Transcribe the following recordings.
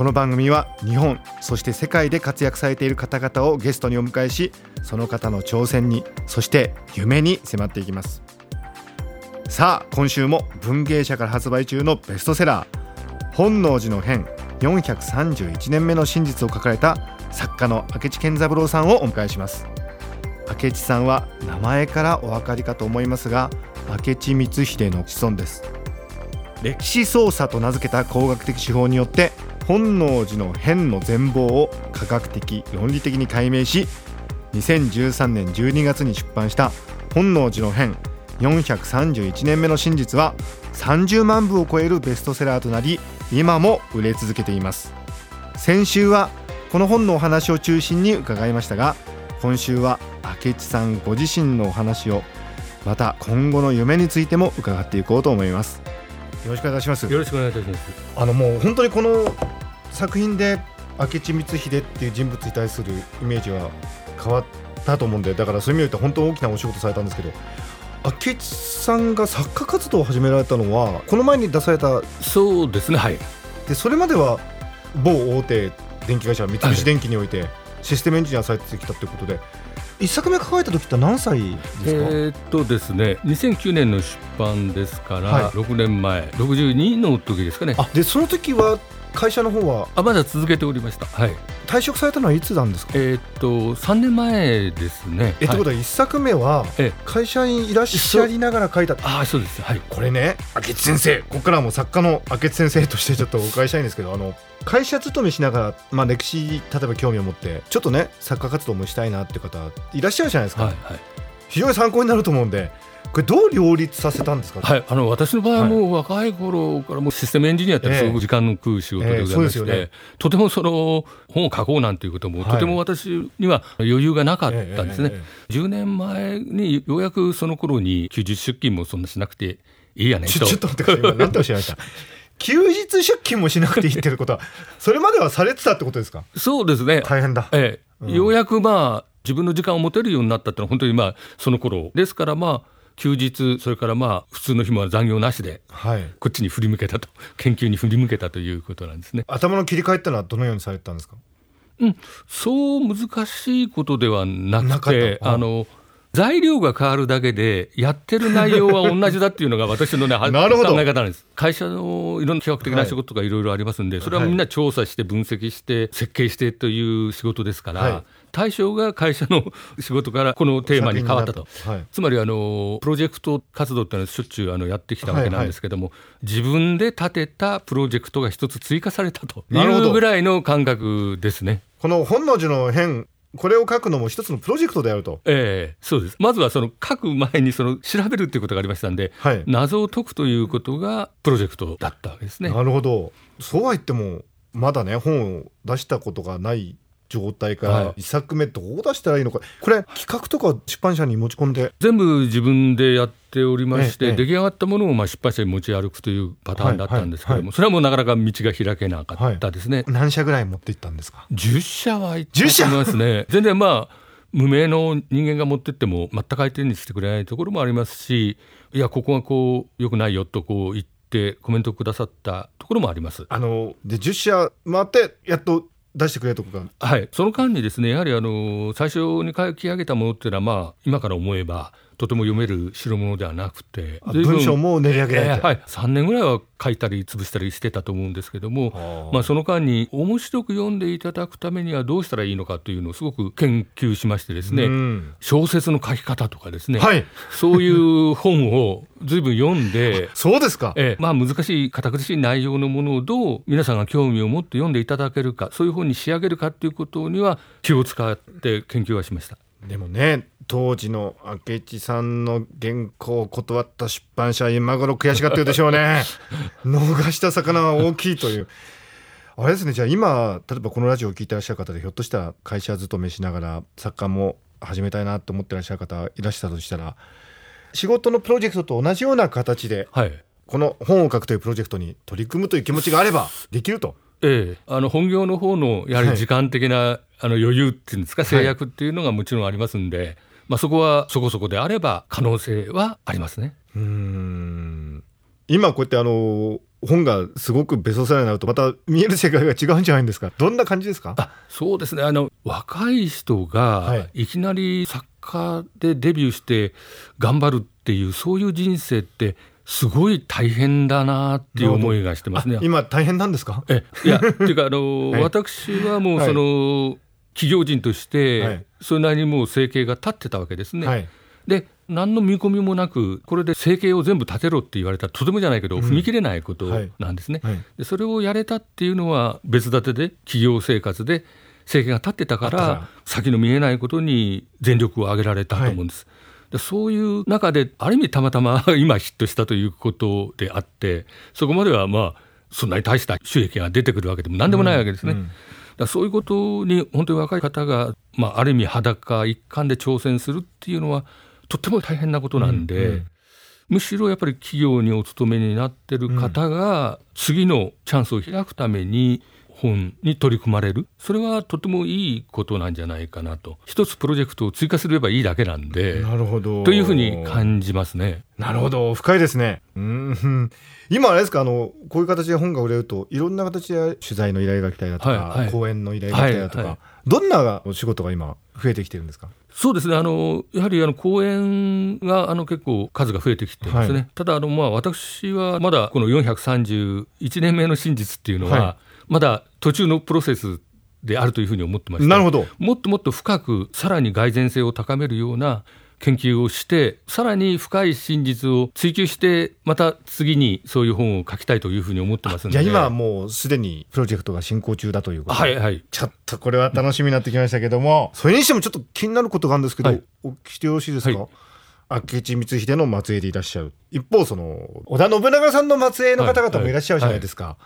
この番組は日本そして世界で活躍されている方々をゲストにお迎えしその方の挑戦にそして夢に迫っていきます。さあ今週も文芸社から発売中のベストセラー本能寺の変431年目の真実を書かれた作家の明智健三郎さんをお迎えします。明智さんは名前からお分かりかと思いますが明智光秀の子孫です。歴史操作と名付けた工学的手法によって本能寺の変の全貌を科学的論理的に解明し2013年12月に出版した「本能寺の変431年目の真実」は30万部を超えるベストセラーとなり今も売れ続けています。先週はこの本のお話を中心に伺いましたが今週は明智さんご自身のお話をまた今後の夢についても伺っていこうと思います。よろしくお願いします。よろしくお願いいたします。あのもう本当にこの作品で明智光秀っていう人物に対するイメージは変わったと思うんでだからそういう意味で本当大きなお仕事されたんですけど明智さんが作家活動を始められたのはこの前に出されたそうですねはい。でそれまでは某大手電気会社三菱電機においてシステムエンジニアされてきたということで一作目書かれた時って何歳ですか？えー、っとですね2009年の出版ですから、はい、6年前62の時ですかね。あでその時は会社の方は？あまだ続けておりました、はい、退職されたのはいつなんですか？えー、っと3年前ですね。え、はい、ってことは1作目は会社にいらっしゃりながら書いたあそうです、はい、これね明智先生ここからも作家の明智先生としてちょっとお伺いしたいんですけどあの会社勤めしながら、まあ、歴史例えば興味を持ってちょっとね作家活動もしたいなって方いらっしゃるじゃないですか、はいはい、非常に参考になると思うんでこれどう両立させたんですか、はい、あの私の場合はもう若い頃からもうシステムエンジニアってすごく時間の食う仕事でございまして、えーえーね、とてもその本を書こうなんていうことも、とても私には余裕がなかったんですね、えー、10年前にようやくその頃に休日出勤もそんなしなくていいやねと。ちょっと待ってください。何ておっしゃいました？休日出勤もしなくていいってことはそれまではされてたってことですか？そうですね。大変だ、ええ、うん、ようやくまあ自分の時間を持てるようになったってのは本当にまあその頃。ですからまあ休日それからまあ普通の日も残業なしで、はい、こっちに振り向けたと 研究に振り向けたということなんですね。頭の切り替えってのはどのようにされてたんですか？うん、そう難しいことではなくてあの材料が変わるだけでやってる内容は同じだっていうのが私のね なるほど。考え方なんです。会社のいろんな企画的な仕事がいろいろありますんで、それはみんな調査して分析して設計してという仕事ですから、はい対象が会社の仕事からこのテーマに変わったと、はい、つまりあのプロジェクト活動っていうのはしょっちゅうあのやってきたわけなんですけども、はいはい、自分で立てたプロジェクトが一つ追加されたというぐらいの感覚ですね。この本能寺の変これを書くのも一つのプロジェクトであると。ええー、そうです。まずはその書く前にその調べるっていうことがありましたんで、はい、謎を解くということがプロジェクトだったわけですね。なるほど。そうは言ってもまだね本を出したことがない状態から1作目どう出したらいいのか、これ企画とか出版社に持ち込んで？全部自分でやっておりまして、ええ、出来上がったものをまあ出版社に持ち歩くというパターンだったんですけども、はいはい。はい、それはもうなかなか道が開けなかったですね、はい、何社ぐらい持っていったんですか？10社は行ったと思いますね。全然まあ無名の人間が持ってっても全く相手にしてくれないところもありますしいやここがこうよくないよとこう言ってコメントくださったところもあります。あので10社回ってやっと出してくれとかはい。その間にですねやはりあの最初に書き上げたものっていうのはまあ今から思えばとても読める代物ではなくて文章も練り上げられて、えー、はい、3年ぐらいは書いたり潰したりしてたと思うんですけども、まあ、その間に面白く読んでいただくためにはどうしたらいいのかというのをすごく研究しましてですね、小説の書き方とかですね、はい、そういう本を随分読んで そうですか、えー、まあ、難しい堅苦しい内容のものをどう皆さんが興味を持って読んでいただけるかそういう本に仕上げるかということには気を使って研究はしました。でもね当時の明智さんの原稿を断った出版社今頃悔しがってるでしょうね。逃した魚は大きいという。あれですね。じゃあ今例えばこのラジオを聞いてらっしゃる方でひょっとしたら会社勤めしながら作家も始めたいなと思ってらっしゃる方いらっしゃったとしたら仕事のプロジェクトと同じような形ではいこの本を書くというプロジェクトに取り組むという気持ちがあればできると。ええ、あの本業の方のやはり時間的な、あの余裕っていうんですか制約っていうのがもちろんありますんで、まあ、そこはそこそこであれば可能性はありますね。うーん。今こうやってあの本がすごくベストセラーになるとまた見える世界が違うんじゃないんですか？どんな感じですか？あそうですね。あの若い人はがいきなり作家でデビューして頑張るっていうそういう人生ってすごい大変だなっていう思いがしてますね。あ。今大変なんですか？えいやっていうかあの、はい。私はもうはいその、企業人として、はい。それなりにもう生計が立ってたわけですね。はい。で何の見込みもなくこれで生計を全部立てろって言われたらとてもじゃないけど、踏み切れないことはい。なんですね、はい。でそれをやれたっていうのは別立てで企業生活で生計が立ってたから先の見えないことに全力を挙げられたと思うんです。でそういう中である意味たまたま 今ヒットしたということであってそこまではまあそんなに大した収益が出てくるわけでも何でもないわけですね。うんうんだそういうことに本当に若い方が、まあ、ある意味裸一貫で挑戦するっていうのはとっても大変なことなんで、うんうん。むしろやっぱり企業にお勤めになってる方が次のチャンスを開くために本に取り組まれる。それはとてもいいことなんじゃないかなと。一つプロジェクトを追加すればいいだけなんで。なるほど。というふうに感じますね。なるほど。深いですね。うん。うん今あれですか？あのこういう形で本が売れるといろんな形で取材の依頼が来たりだとか、はいはい。講演の依頼が来たりだとか、はいはい。どんなお仕事が今増えてきてるんですか？そうですね。あのやはりあの講演があの結構数が増えてきてますね、はい。ただあの、まあ、私はまだこの431年目の真実っていうのは、はまだ途中のプロセスであるというふうに思ってましてなるほど。もっともっと深くさらに蓋然性を高めるような研究をしてさらに深い真実を追求してまた次にそういう本を書きたいというふうに思ってますので。じゃあ今はもうすでにプロジェクトが進行中だということではいはい。ちょっとこれは楽しみになってきましたけども、それにしてもちょっと気になることがあるんですけど、はい。お聞きしてよろしいですか、はい。明智光秀の末裔でいらっしゃる一方その織田信長さんの末裔の方々もいらっしゃるじゃないですか、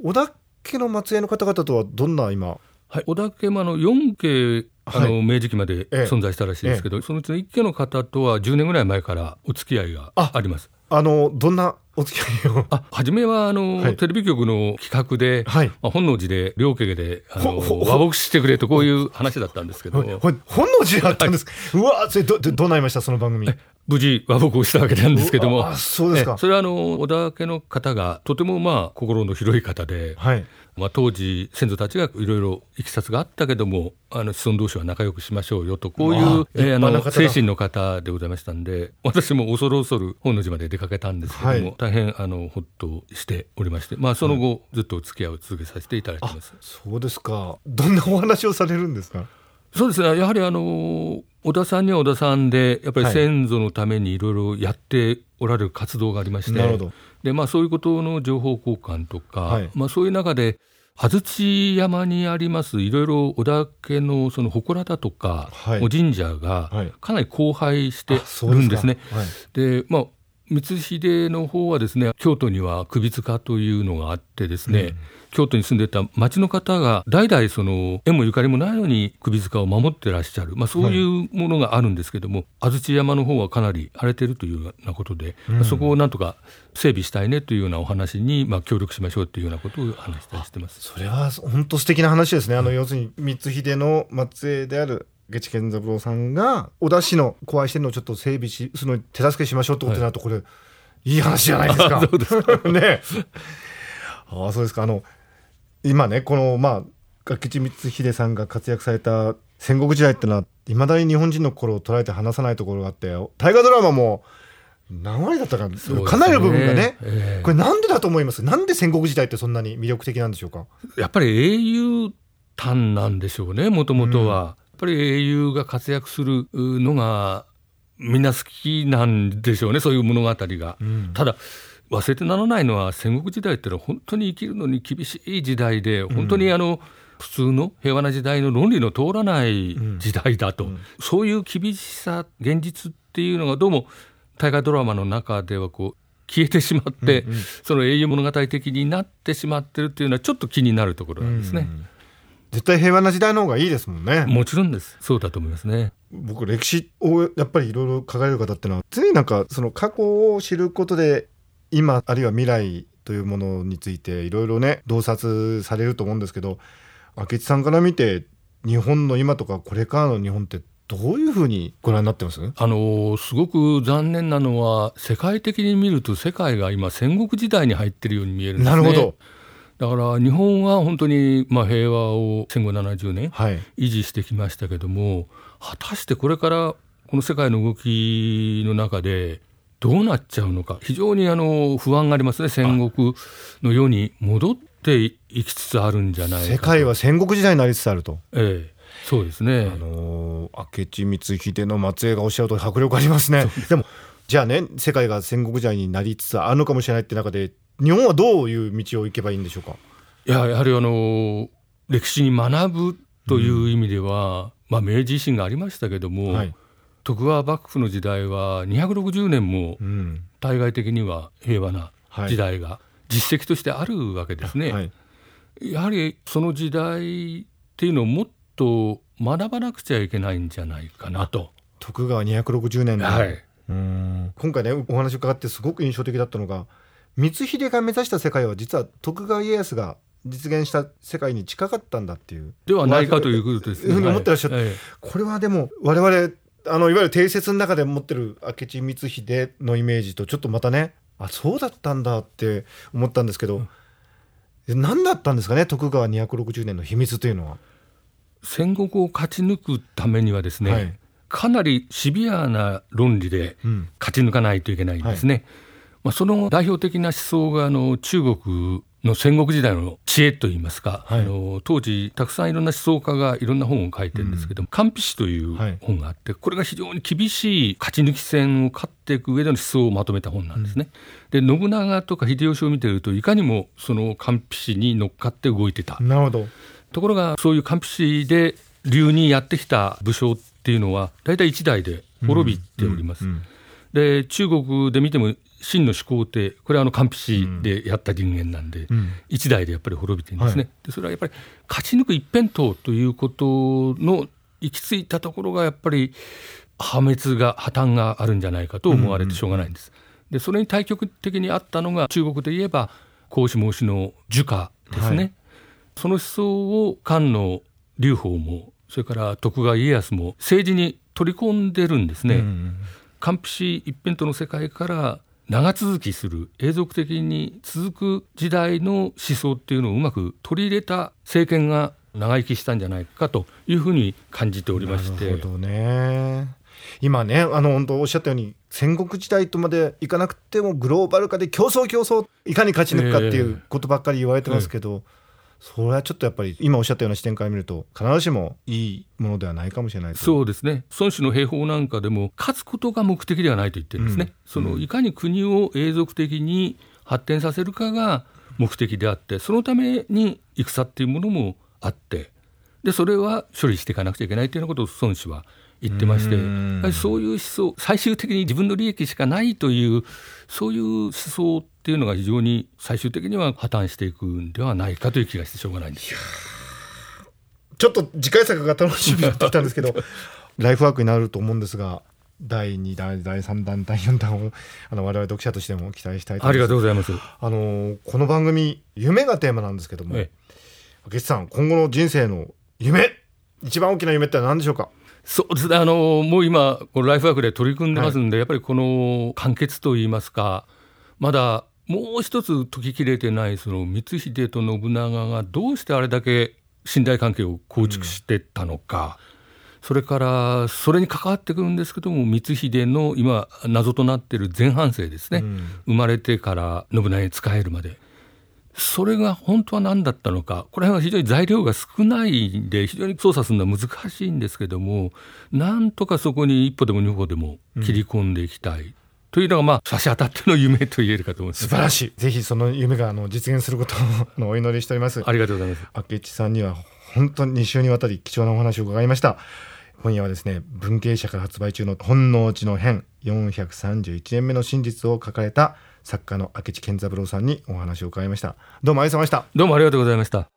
織田家の末裔の方々とはどんな今？はい、織田家もあの4家あの、はい。明治期までええ。存在したらしいですけど、そのうちの1家の方とは10年ぐらい前からお付き合いがああります。あのどんなお付き合いを？あ初めはあの、はい。テレビ局の企画で、はい。まあ、本能寺で両家であの和睦してくれとこういう話だったんですけど本能寺だったんですか、うわそれどどどうなりました？その番組無事和睦をしたわけなんですけども。うわそうですか。えそれはあの織田家の方がとてもまあ心の広い方で、はい。まあ、当時先祖たちがいろいろいきさつがあったけどもあの子孫同士は仲良くしましょうよとこういうああえーあの精神の方でございましたんで私も恐る恐る本能寺まで出かけたんですけども、はい。大変あのほっとしておりまして、まあ、その後、ずっとお付き合いを続けさせていただいています。そうですか。どんなお話をされるんですか？そうですね。やはりあの小田さんには小田さんでやっぱりはい。先祖のためにいろいろやっておられる活動がありまして、なるほど。でまあ、そういうことの情報交換とか、はい。まあ、そういう中で安土山にありますいろいろ小田家のその祠だとか、はい。お神社がはい。かなり荒廃してるんですね。はい。でまあ光秀の方はですね京都には首塚というのがあってですね、京都に住んでた町の方が代々その縁もゆかりもないのに首塚を守ってらっしゃる、まあ、そういうものがあるんですけども、安土山の方はかなり荒れてるというようなことで、まあそこをなんとか整備したいねというようなお話に、まあ、協力しましょうというようなことを話したりしてます。それは本当素敵な話ですね。あの、要するに光秀の末裔である下地健三郎さんが小田市の怖いしてるのをちょっと整備し、その手助けしましょうってことになると、これ、いい話じゃないですか。そうですか ね。ああ、そうですか。あの、今ね、この、まあ、明智光秀さんが活躍された戦国時代ってのは、いまだに日本人の心を捉えて離さないところがあって、大河ドラマも、何割だったか、ねかなりの部分がね、ええこれなんでだと思います？なんで戦国時代ってそんなに魅力的なんでしょうか？やっぱり英雄譚なんでしょうねもともとは、やっぱり英雄が活躍するのがみんな好きなんでしょうねそういう物語が、ん。ただ忘れてならないのは戦国時代ってのは本当に生きるのに厳しい時代で本当にあの、普通の平和な時代の論理の通らない時代だと、そういう厳しさ現実っていうのがどうも大河ドラマの中ではこう消えてしまって、うんうん。その英雄物語的になってしまってるっていうのはちょっと気になるところなんですね。うん。絶対平和な時代の方がいいですもんね。もちろんです。そうだと思いますね。僕歴史をやっぱりいろいろ書かれる方ってのは常になんかその過去を知ることで今あるいは未来というものについていろいろね洞察されると思うんですけど明智さんから見て日本の今とかこれからの日本ってどういうふうにご覧になってます？あのすごく残念なのは世界的に見ると世界が今戦国時代に入ってるように見えるんですね。なるほど。だから日本は本当にまあ平和を戦後70年はい。維持してきましたけども果たしてこれからこの世界の動きの中でどうなっちゃうのか。非常にあの不安がありますね。戦国の世に戻っていきつつあるんじゃないかと。世界は戦国時代になりつつあると。ええ。そうですね、あのー明智光秀の末裔がおっしゃると迫力ありますね。でもじゃあね世界が戦国時代になりつつあるのかもしれないって中で日本はどういう道を行けばいいんでしょうか？いややはりあの歴史に学ぶという意味では、まあ、明治維新がありましたけども、はい徳川幕府の時代は260年もうん。対外的には平和な時代が実績としてあるわけですね。はい。やはりその時代っていうのをもっと学ばなくちゃいけないんじゃないかなと。徳川260年の、はい、うん。今回ねお話を伺ってすごく印象的だったのが光秀が目指した世界は実は徳川家康が実現した世界に近かったんだっていう。ではないかということですいうふうに思ってらっしゃる。はい。えこれはでも我々あのいわゆる定説の中で持ってる明智光秀のイメージとちょっとまたねあそうだったんだって思ったんですけど、え何だったんですかね徳川260年の秘密というのは。え戦国を勝ち抜くためにはですね、はいかなりシビアな論理でうん勝ち抜かないといけないんですね。まあ、その代表的な思想があの中国の戦国時代の知恵といいますか、はいあの当時たくさんいろんな思想家がいろんな本を書いてるんですけども「官、筆史」というはい本があってこれが非常に厳しい勝ち抜き戦を勝っていく上での思想をまとめた本なんですね。で信長とか秀吉を見てるといかにもその官筆史に乗っかって動いてた。なるほどところがそういう官筆史で流にやってきた武将っていうのは大体一代で滅びております。うんうんで中国で見ても秦の始皇帝これはあの官筆史でやった人間なんで、うん。一代でやっぱり滅びてるんですね、はい。でそれはやっぱり勝ち抜く一辺倒ということの行き着いたところがやっぱり破滅が破綻があるんじゃないかと思われてしょうがないんです。でそれに対極的にあったのが中国で言えば孔子孟子の儒家ですね、はい。その思想を漢の劉邦もそれから徳川家康も政治に取り込んでるんですね。うん完璧史一辺倒の世界から長続きする永続的に続く時代の思想っていうのをうまく取り入れた政権が長生きしたんじゃないかというふうに感じておりまして。なるほどね。今ねあの本当おっしゃったように戦国時代とまでいかなくてもグローバル化で競争競争いかに勝ち抜くかっていうことばっかり言われてますけど、それはちょっとやっぱり今おっしゃったような視点から見ると必ずしもいいものではないかもしれないと。そうですね。孫子の兵法なんかでも勝つことが目的ではないと言ってるんですね、うん。そのいかに国を永続的に発展させるかが目的であってそのために戦っていうものもあってでそれは処理していかなくちゃいけないというようなことを孫子は言ってましてそういう思想最終的に自分の利益しかないというそういう思想っていうのが非常に最終的には破綻していくんではないかという気がしてしょうがないんですよ。ちょっと次回作が楽しみになってきたんですけど ライフワークになると思うんですが第2弾第3弾第4弾をあの我々読者としても期待したいとあり思いますがとうございます。あのこの番組夢がテーマなんですけどもええさん今後の人生の夢一番大きな夢って何でしょうか？そうですね。あのもう今このライフワークで取り組んでますんで、やっぱりこの完結といいますかまだもう一つ解ききれてないその光秀と信長がどうしてあれだけ信頼関係を構築してったのか、それからそれに関わってくるんですけども光秀の今謎となっている前半生ですね、うん。生まれてから信長に仕えるまでそれが本当は何だったのかこれは非常に材料が少ないんで非常に操作するのは難しいんですけどもなんとかそこに一歩でも二歩でも切り込んでいきたい、というのがまあ差し当たっての夢と言えるかと思います。素晴らしい。ぜひその夢があの実現することをお祈りしております。ありがとうございます。明智さんには本当に2週にわたり貴重なお話を伺いました。今夜はですね文系社から発売中の本能寺の変431年目の真実を書かれた作家の明智健三郎さんにお話を伺いましたどうもありがとうございましたどうもありがとうございました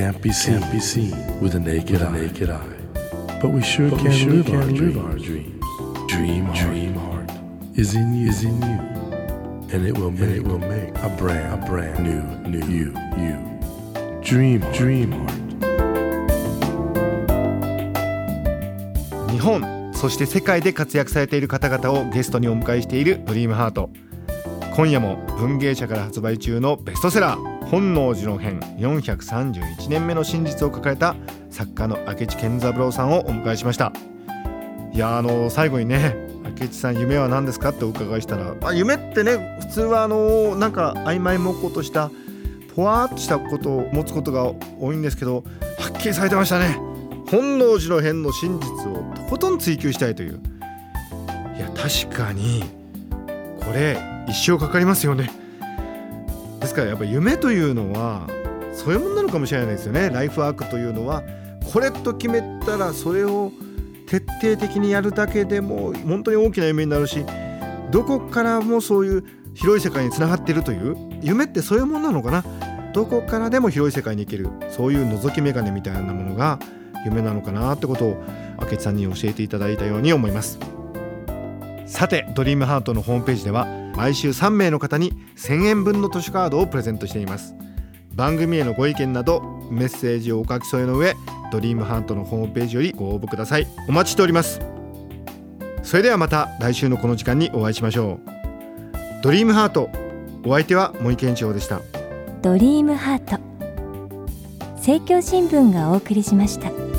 can't be seen, can't be seen with a naked, eye. naked eye. But we sure but can, we sure live, can our live our dreams. Dream, heart, dream heart is in you, is in you, and it will, make, and it will make a brand, a brand new, new you, you. Dream, dream heart. 日本そして世界で活躍されている方々をゲストにお迎えしているドリームハート今夜も文芸社から発売中のベストセラー本能寺の変431年目の真実を書かれた作家の明智健三郎さんをお迎えしましたいやあの最後にね明智さん夢は何ですか？ってお伺いしたら、まあ、夢ってね普通はあのなんか曖昧もっことしたぽわっとしたことを持つことが多いんですけどはっきりされてましたね。本能寺の変の真実をとことん追求したいという。いや確かにこれ一生かかりますよね。ですからやっぱ夢というのはそういうものなのかもしれないですよね。ライフワークというのはこれと決めたらそれを徹底的にやるだけでも本当に大きな夢になるしどこからもそういう広い世界につながっているという夢ってそういうものなのかな？どこからでも広い世界に行けるそういう覗き眼鏡みたいなものが夢なのかなってことを明智さんに教えていただいたように思います。さてドリームハートのホームページでは毎週3名の方に1000円分の図書カードをプレゼントしています。番組へのご意見などメッセージをお書き添えの上ドリームハートのホームページよりご応募ください。お待ちしております。それではまた来週のこの時間にお会いしましょう。ドリームハートお相手は森健一郎でした。ドリームハート。政教新聞がお送りしました。